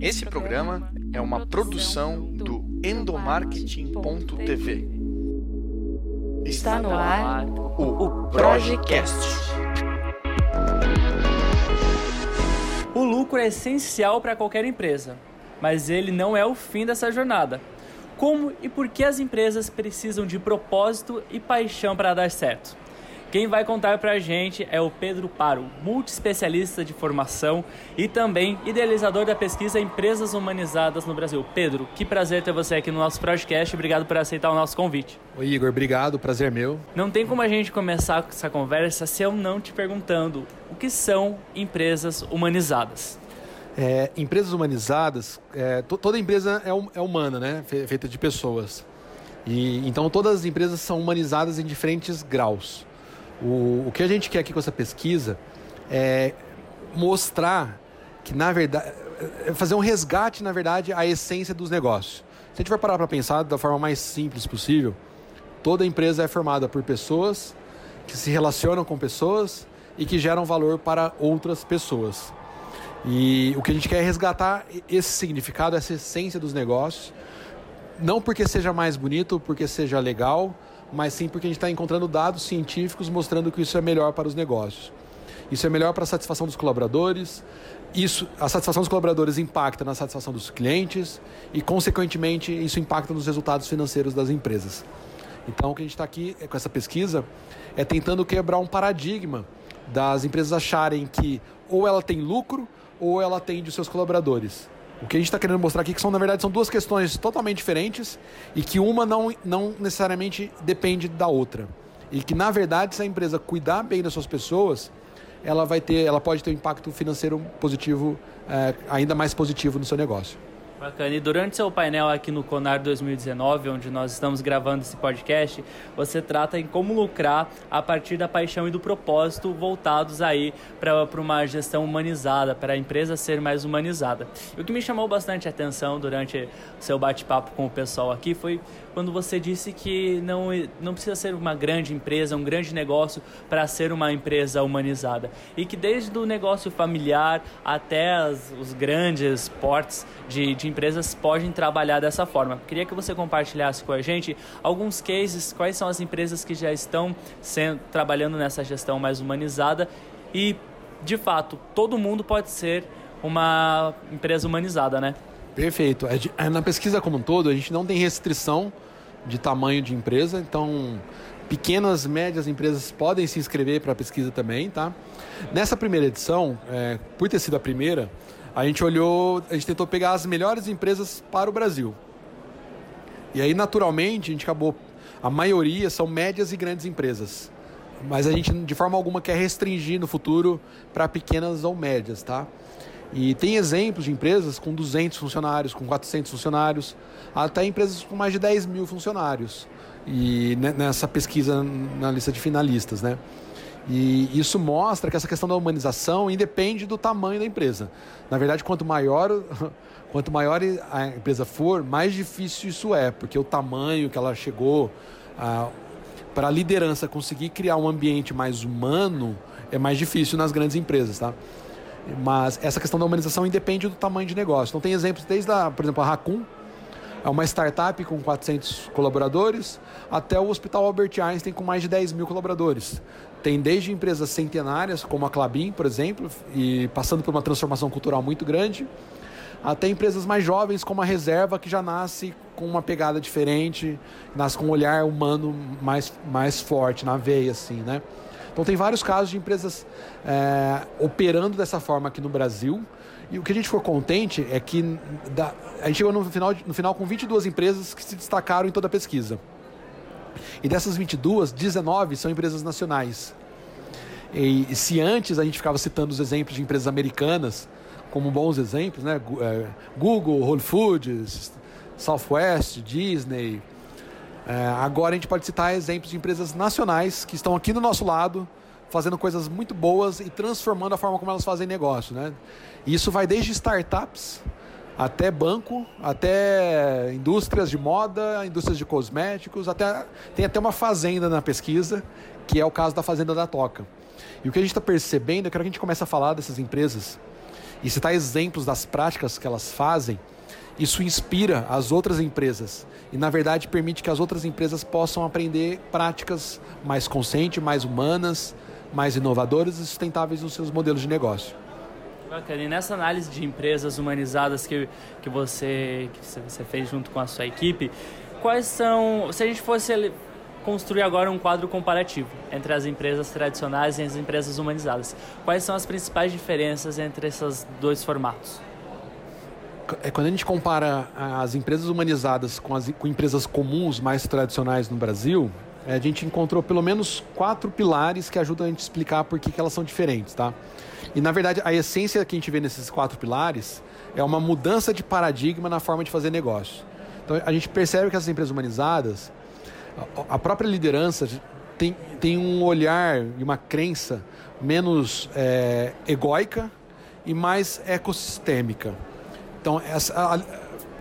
Esse programa é uma produção do endomarketing.tv. Está no ar o Projecast. O lucro é essencial para qualquer empresa, mas ele não é o fim dessa jornada. Como e por que as empresas precisam de propósito e paixão para dar certo? Quem vai contar pra gente é o Pedro Paro, multiespecialista de formação e também idealizador da pesquisa Empresas Humanizadas no Brasil. Pedro, que prazer ter você aqui no nosso podcast. Obrigado por aceitar o nosso convite. Oi, Igor, obrigado, prazer meu. Não tem como a gente começar essa conversa se eu não te perguntando o que são empresas humanizadas. É, empresas humanizadas, é, toda empresa é, é humana, né? Feita de pessoas. E, então todas as empresas são humanizadas em diferentes graus. O, o que a gente quer aqui com essa pesquisa é mostrar que, na verdade, é fazer um resgate, na verdade, à essência dos negócios. Se a gente for parar para pensar da forma mais simples possível, toda empresa é formada por pessoas que se relacionam com pessoas e que geram valor para outras pessoas. E o que a gente quer é resgatar esse significado, essa essência dos negócios, não porque seja mais bonito, porque seja legal, mas sim porque a gente está encontrando dados científicos mostrando que isso é melhor para os negócios. Isso é melhor para a satisfação dos colaboradores, isso, a satisfação dos colaboradores impacta na satisfação dos clientes e, consequentemente, isso impacta nos resultados financeiros das empresas. Então, o que a gente está aqui com essa pesquisa é tentando quebrar um paradigma das empresas acharem que ou ela tem lucro ou ela atende os seus colaboradores. O que a gente está querendo mostrar aqui é que são, na verdade, são duas questões totalmente diferentes e que uma não, não necessariamente depende da outra. E que, na verdade, se a empresa cuidar bem das suas pessoas, ela vai ter, ela pode ter um impacto financeiro positivo, é, ainda mais positivo no seu negócio. Bacana. E durante seu painel aqui no Conar 2019, onde nós estamos gravando esse podcast, você trata em como lucrar a partir da paixão e do propósito voltados aí para uma gestão humanizada, para a empresa ser mais humanizada. E o que me chamou bastante atenção durante seu bate-papo com o pessoal aqui foi quando você disse que não, não precisa ser uma grande empresa, um grande negócio para ser uma empresa humanizada. E que desde o negócio familiar até as, os grandes portes de, de empresas podem trabalhar dessa forma. Queria que você compartilhasse com a gente alguns cases, quais são as empresas que já estão sendo, trabalhando nessa gestão mais humanizada e, de fato, todo mundo pode ser uma empresa humanizada, né? Perfeito. É na pesquisa como um todo, a gente não tem restrição de tamanho de empresa, então pequenas, médias empresas podem se inscrever para a pesquisa também, tá? Nessa primeira edição, é, por ter sido a primeira, a gente olhou, a gente tentou pegar as melhores empresas para o Brasil. E aí, naturalmente, a gente acabou, a maioria são médias e grandes empresas. Mas a gente, de forma alguma, quer restringir no futuro para pequenas ou médias, tá? E tem exemplos de empresas com 200 funcionários, com 400 funcionários, até empresas com mais de 10 mil funcionários. E nessa pesquisa na lista de finalistas, né? E isso mostra que essa questão da humanização independe do tamanho da empresa. Na verdade, quanto maior, quanto maior a empresa for, mais difícil isso é, porque o tamanho que ela chegou, para a liderança conseguir criar um ambiente mais humano, é mais difícil nas grandes empresas, tá? Mas essa questão da humanização independe do tamanho de negócio. Então tem exemplos desde, a, por exemplo, a Raccoon, é uma startup com 400 colaboradores, até o Hospital Albert Einstein com mais de 10 mil colaboradores. Tem desde empresas centenárias, como a Clabin, por exemplo, e passando por uma transformação cultural muito grande, até empresas mais jovens, como a Reserva, que já nasce com uma pegada diferente, nasce com um olhar humano mais, mais forte na veia, assim, né? Então tem vários casos de empresas é, operando dessa forma aqui no Brasil. E o que a gente ficou contente é que da, a gente chegou no final, no final com 22 empresas que se destacaram em toda a pesquisa. E dessas 22, 19 são empresas nacionais. E, e se antes a gente ficava citando os exemplos de empresas americanas como bons exemplos, né? É, Google, Whole Foods, Southwest, Disney, agora a gente pode citar exemplos de empresas nacionais que estão aqui do nosso lado, fazendo coisas muito boas e transformando a forma como elas fazem negócio. Né? Isso vai desde startups até banco, até indústrias de moda, indústrias de cosméticos, até tem até uma fazenda na pesquisa, que é o caso da Fazenda da Toca. E o que a gente está percebendo é que a gente começa a falar dessas empresas e citar exemplos das práticas que elas fazem, isso inspira as outras empresas e, na verdade, permite que as outras empresas possam aprender práticas mais conscientes, mais humanas, mais inovadoras e sustentáveis nos seus modelos de negócio. Bacana. E nessa análise de empresas humanizadas que, que, você, que você fez junto com a sua equipe, quais são, se a gente fosse construir agora um quadro comparativo entre as empresas tradicionais e as empresas humanizadas, quais são as principais diferenças entre esses dois formatos? É quando a gente compara as empresas humanizadas com as com empresas comuns mais tradicionais no Brasil, é, a gente encontrou pelo menos quatro pilares que ajudam a gente a explicar por que, que elas são diferentes, tá? E na verdade a essência que a gente vê nesses quatro pilares é uma mudança de paradigma na forma de fazer negócio. Então a gente percebe que essas empresas humanizadas, a própria liderança tem, tem um olhar e uma crença menos é, egóica e mais ecossistêmica. Então, essa, a,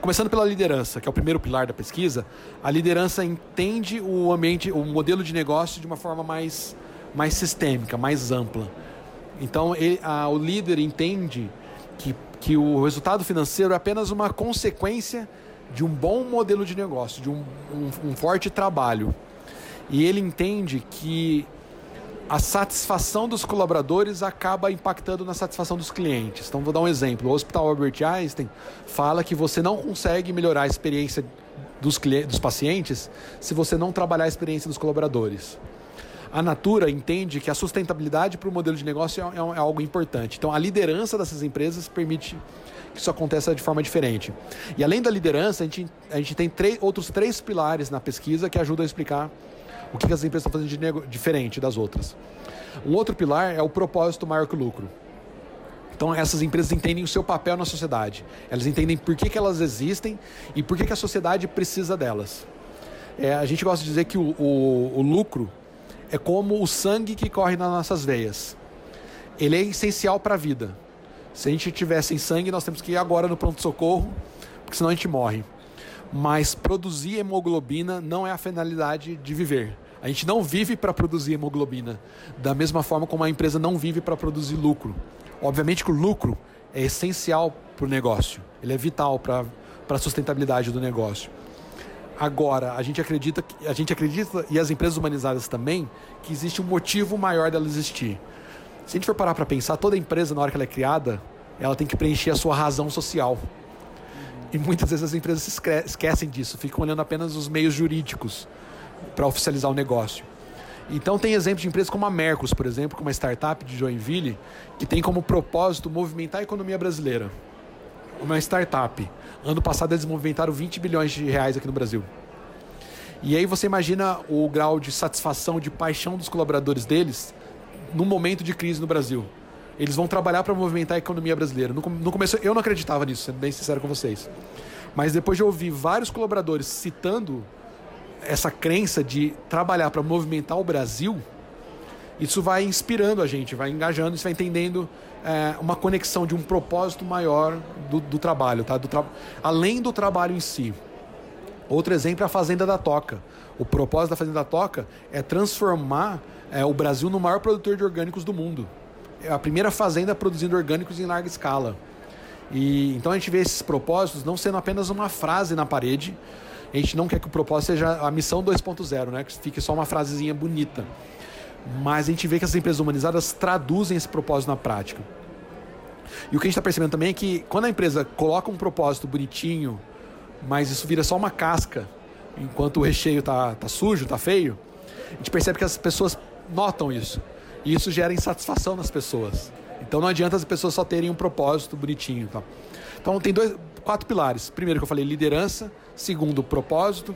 começando pela liderança, que é o primeiro pilar da pesquisa, a liderança entende o ambiente, o modelo de negócio de uma forma mais, mais sistêmica, mais ampla. Então, ele, a, o líder entende que, que o resultado financeiro é apenas uma consequência de um bom modelo de negócio, de um, um, um forte trabalho. E ele entende que a satisfação dos colaboradores acaba impactando na satisfação dos clientes. Então, vou dar um exemplo. O Hospital Albert Einstein fala que você não consegue melhorar a experiência dos, clientes, dos pacientes se você não trabalhar a experiência dos colaboradores. A Natura entende que a sustentabilidade para o modelo de negócio é, é, é algo importante. Então, a liderança dessas empresas permite que isso aconteça de forma diferente. E além da liderança, a gente, a gente tem três, outros três pilares na pesquisa que ajudam a explicar o que, as empresas estão fazendo de diferente das outras. Um outro pilar é o propósito maior que o lucro. Então essas empresas entendem o seu papel na sociedade. Elas entendem por que, que elas existem e por que, que a sociedade precisa delas. É, a gente gosta de dizer que o, o, o lucro é como o sangue que corre nas nossas veias. Ele é essencial para a vida. Se a gente tiver sem sangue, nós temos que ir agora no pronto-socorro, porque senão a gente morre. Mas produzir hemoglobina não é a finalidade de viver. A gente não vive para produzir hemoglobina, da mesma forma como a empresa não vive para produzir lucro. Obviamente que o lucro é essencial para o negócio, ele é vital para a sustentabilidade do negócio. Agora, a gente acredita, a gente acredita e as empresas humanizadas também que existe um motivo maior dela existir. Se a gente for parar para pensar, toda empresa na hora que ela é criada, ela tem que preencher a sua razão social. E muitas vezes as empresas esquecem disso, ficam olhando apenas os meios jurídicos para oficializar o negócio. Então tem exemplos de empresas como a Mercos, por exemplo, como uma startup de Joinville, que tem como propósito movimentar a economia brasileira. Uma startup. Ano passado eles movimentaram 20 bilhões de reais aqui no Brasil. E aí você imagina o grau de satisfação, de paixão dos colaboradores deles no momento de crise no Brasil. Eles vão trabalhar para movimentar a economia brasileira. No, no começo eu não acreditava nisso, sendo bem sincero com vocês. Mas depois de ouvir vários colaboradores citando essa crença de trabalhar para movimentar o Brasil, isso vai inspirando a gente, vai engajando, isso vai entendendo é, uma conexão de um propósito maior do, do trabalho, tá? Do tra... além do trabalho em si. Outro exemplo é a Fazenda da Toca. O propósito da Fazenda da Toca é transformar é, o Brasil no maior produtor de orgânicos do mundo a primeira fazenda produzindo orgânicos em larga escala. E então a gente vê esses propósitos não sendo apenas uma frase na parede. A gente não quer que o propósito seja a missão 2.0, né? Que fique só uma frasezinha bonita. Mas a gente vê que as empresas humanizadas traduzem esse propósito na prática. E o que a gente está percebendo também é que quando a empresa coloca um propósito bonitinho, mas isso vira só uma casca, enquanto o recheio tá, tá sujo, tá feio, a gente percebe que as pessoas notam isso. E isso gera insatisfação nas pessoas. Então não adianta as pessoas só terem um propósito bonitinho. Tá? Então tem dois, quatro pilares. Primeiro que eu falei, liderança. Segundo, propósito.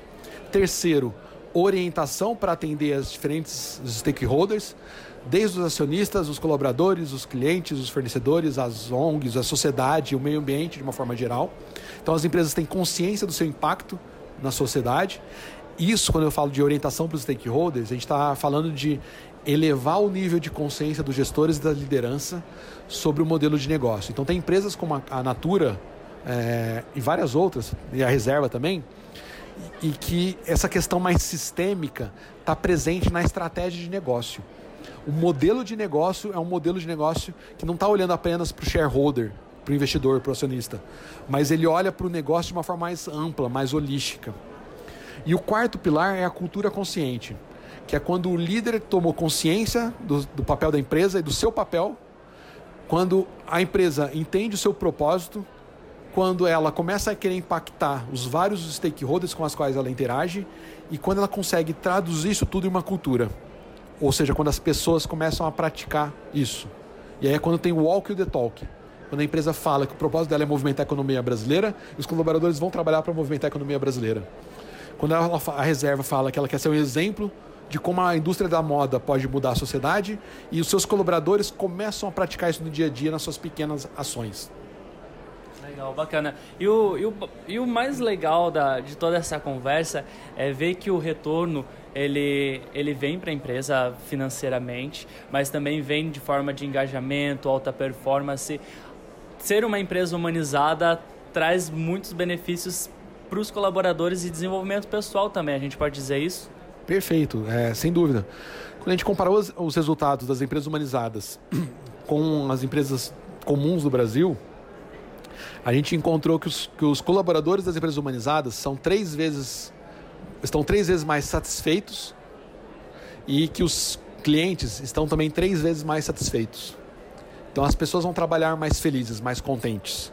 Terceiro, orientação para atender as diferentes stakeholders, desde os acionistas, os colaboradores, os clientes, os fornecedores, as ONGs, a sociedade, o meio ambiente de uma forma geral. Então as empresas têm consciência do seu impacto na sociedade. Isso, quando eu falo de orientação para os stakeholders, a gente está falando de elevar o nível de consciência dos gestores e da liderança sobre o modelo de negócio. Então, tem empresas como a Natura é, e várias outras, e a Reserva também, e que essa questão mais sistêmica está presente na estratégia de negócio. O modelo de negócio é um modelo de negócio que não está olhando apenas para o shareholder para o investidor, para o acionista, mas ele olha para o negócio de uma forma mais ampla, mais holística. E o quarto pilar é a cultura consciente, que é quando o líder tomou consciência do, do papel da empresa e do seu papel, quando a empresa entende o seu propósito, quando ela começa a querer impactar os vários stakeholders com os quais ela interage e quando ela consegue traduzir isso tudo em uma cultura. Ou seja, quando as pessoas começam a praticar isso. E aí é quando tem o walk e o the talk. Quando a empresa fala que o propósito dela é movimentar a economia brasileira, os colaboradores vão trabalhar para movimentar a economia brasileira. Quando ela, a reserva fala que ela quer ser um exemplo de como a indústria da moda pode mudar a sociedade e os seus colaboradores começam a praticar isso no dia a dia nas suas pequenas ações. Legal, bacana. E o, e o, e o mais legal da, de toda essa conversa é ver que o retorno ele, ele vem para a empresa financeiramente, mas também vem de forma de engajamento, alta performance. Ser uma empresa humanizada traz muitos benefícios para os colaboradores e desenvolvimento pessoal também, a gente pode dizer isso? Perfeito, é, sem dúvida. Quando a gente comparou os, os resultados das empresas humanizadas com as empresas comuns do Brasil, a gente encontrou que os, que os colaboradores das empresas humanizadas são três vezes estão três vezes mais satisfeitos e que os clientes estão também três vezes mais satisfeitos. Então as pessoas vão trabalhar mais felizes, mais contentes.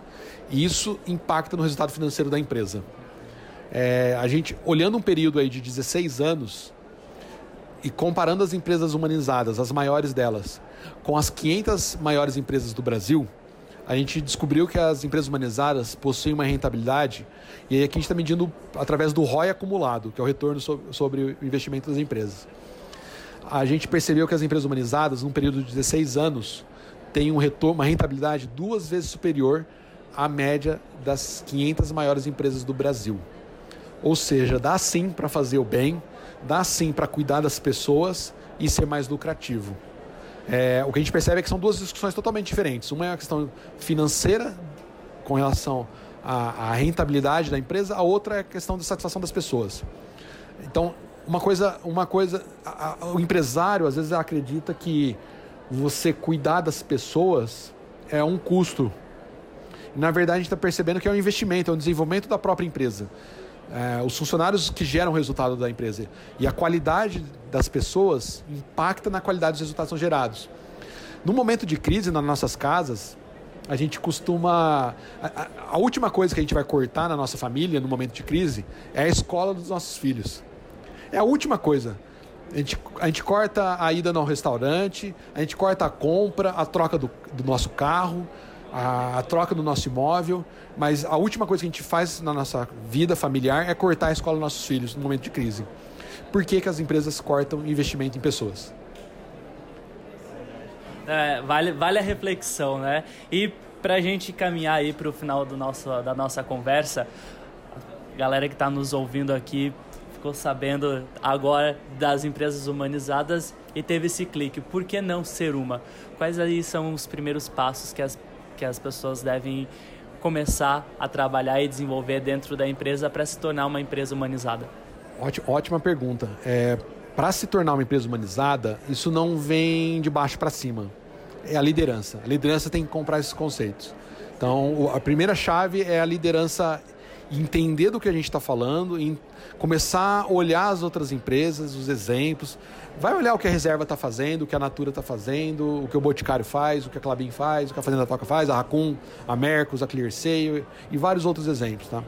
E isso impacta no resultado financeiro da empresa. É, a gente, olhando um período aí de 16 anos e comparando as empresas humanizadas, as maiores delas, com as 500 maiores empresas do Brasil, a gente descobriu que as empresas humanizadas possuem uma rentabilidade, e aí aqui a gente está medindo através do ROI acumulado, que é o retorno sobre o investimento das empresas. A gente percebeu que as empresas humanizadas, num período de 16 anos, têm um retorno, uma rentabilidade duas vezes superior à média das 500 maiores empresas do Brasil. Ou seja, dá sim para fazer o bem, dá sim para cuidar das pessoas e ser mais lucrativo. É, o que a gente percebe é que são duas discussões totalmente diferentes. Uma é a questão financeira, com relação à, à rentabilidade da empresa, a outra é a questão da satisfação das pessoas. Então, uma coisa, uma coisa a, a, o empresário às vezes acredita que você cuidar das pessoas é um custo. na verdade, a gente está percebendo que é um investimento, é um desenvolvimento da própria empresa é, os funcionários que geram o resultado da empresa. E a qualidade das pessoas impacta na qualidade dos resultados que são gerados. No momento de crise nas nossas casas, a gente costuma. A, a, última coisa que a gente vai cortar na nossa família no momento de crise é a escola dos nossos filhos. É a última coisa. A gente, a gente corta a ida no restaurante, a gente corta a compra, a troca do, do nosso carro, a, a, troca do nosso imóvel, mas a última coisa que a gente faz na nossa vida familiar é cortar a escola dos nossos filhos no momento de crise. Por que, que as empresas cortam investimento em pessoas? É, vale, vale a reflexão, né? E para a gente caminhar aí para o final do nosso, da nossa conversa, galera que está nos ouvindo aqui ficou sabendo agora das empresas humanizadas e teve esse clique. Por que não ser uma? Quais aí são os primeiros passos que as que as pessoas devem começar a trabalhar e desenvolver dentro da empresa para se tornar uma empresa humanizada? Ótima pergunta. É, para se tornar uma empresa humanizada, isso não vem de baixo para cima. É a liderança. A liderança tem que comprar esses conceitos. Então, a primeira chave é a liderança entender do que a gente está falando, começar a olhar as outras empresas, os exemplos, vai olhar o que a Reserva está fazendo, o que a Natura está fazendo, o que o Boticário faz, o que a Clabin faz, o que a Fazenda Toca faz, a Racun, a Mercos, a ClearSale e vários outros exemplos, tá?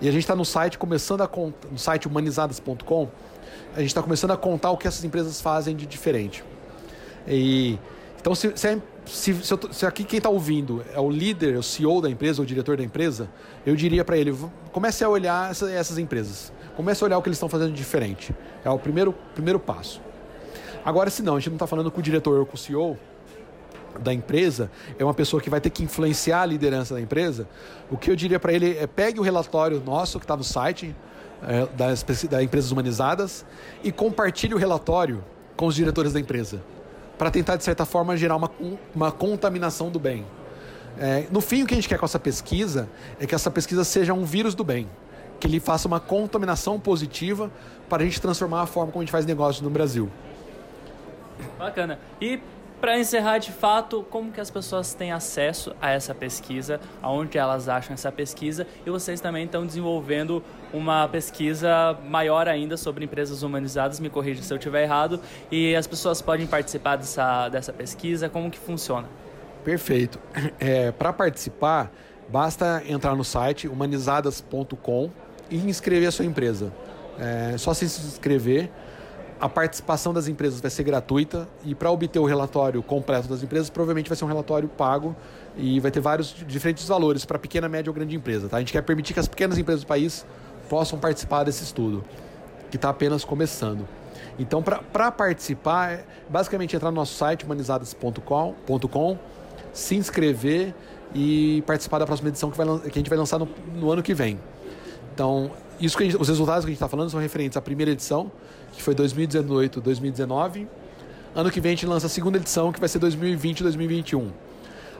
E a gente está no site começando a contar, no site humanizadas.com, a gente está começando a contar o que essas empresas fazem de diferente. E então se, se, é, se, se, aqui quem está ouvindo é o líder, o CEO da empresa, o diretor da empresa, eu diria para ele, comece a olhar essa, essas empresas. Comece a olhar o que eles estão fazendo diferente. É o primeiro, primeiro passo. Agora, se não, a gente não está falando com o diretor ou com o CEO da empresa, é uma pessoa que vai ter que influenciar a liderança da empresa, o que eu diria para ele é pegue o relatório nosso que está no site é, das, das empresas humanizadas e compartilhe o relatório com os diretores da empresa, para tentar, de certa forma, gerar uma, uma contaminação do bem. É, no fim, o que a gente quer com essa pesquisa é que essa pesquisa seja um vírus do bem, que ele faça uma contaminação positiva para a gente transformar a forma como a gente faz negócio no Brasil. Bacana. E Para encerrar de fato, como que as pessoas têm acesso a essa pesquisa, aonde elas acham essa pesquisa e vocês também estão desenvolvendo uma pesquisa maior ainda sobre empresas humanizadas, me corrija se eu estiver errado, e as pessoas podem participar dessa, dessa pesquisa, como que funciona? Perfeito. É, Para participar, basta entrar no site humanizadas.com e inscrever a sua empresa. É só se inscrever a participação das empresas vai ser gratuita e para obter o relatório completo das empresas, provavelmente vai ser um relatório pago e vai ter vários diferentes valores para pequena, média ou grande empresa. Tá? A gente quer permitir que as pequenas empresas do país possam participar desse estudo, que está apenas começando. Então, para participar, é basicamente entrar no nosso site humanizadas.com, se inscrever e participar da próxima edição que, vai, que a gente vai lançar no, no ano que vem. Então, isso gente, os resultados que a gente está falando são referentes à primeira edição, que foi 2018, 2019. Ano que vem a gente lança a segunda edição, que vai ser 2020 2021.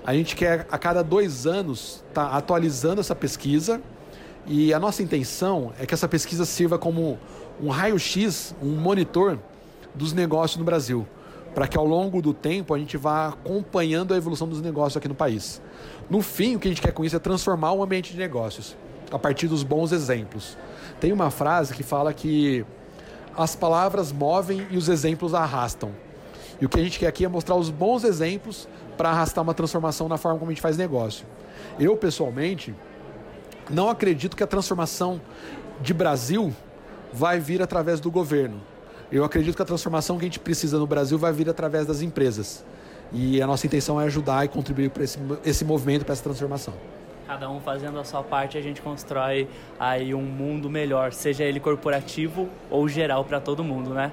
A gente quer, a cada dois anos, estar tá atualizando essa pesquisa. E a nossa intenção é que essa pesquisa sirva como um raio-x, um monitor dos negócios no Brasil. Para que ao longo do tempo a gente vá acompanhando a evolução dos negócios aqui no país. No fim, o que a gente quer com isso é transformar o ambiente de negócios a partir dos bons exemplos. Tem uma frase que fala que as palavras movem e os exemplos arrastam. E o que a gente quer aqui é mostrar os bons exemplos para arrastar uma transformação na forma como a gente faz negócio. Eu, pessoalmente, não acredito que a transformação de Brasil vai vir através do governo. Eu acredito que a transformação que a gente precisa no Brasil vai vir através das empresas. E a nossa intenção é ajudar e contribuir para esse, esse movimento, para essa transformação cada um fazendo a sua parte, a gente constrói aí um mundo melhor, seja ele corporativo ou geral para todo mundo, né?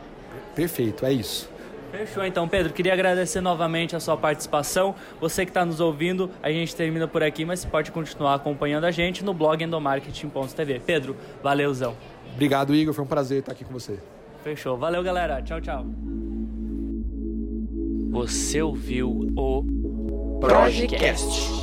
Perfeito, é isso. Fechou então, Pedro. Queria agradecer novamente a sua participação. Você que está nos ouvindo, a gente termina por aqui, mas você pode continuar acompanhando a gente no blog endomarketing.tv. Pedro, valeuzão. Obrigado, Igor. Foi um prazer estar aqui com você. Fechou. Valeu, galera. Tchau, tchau. Você ouviu o Projecast.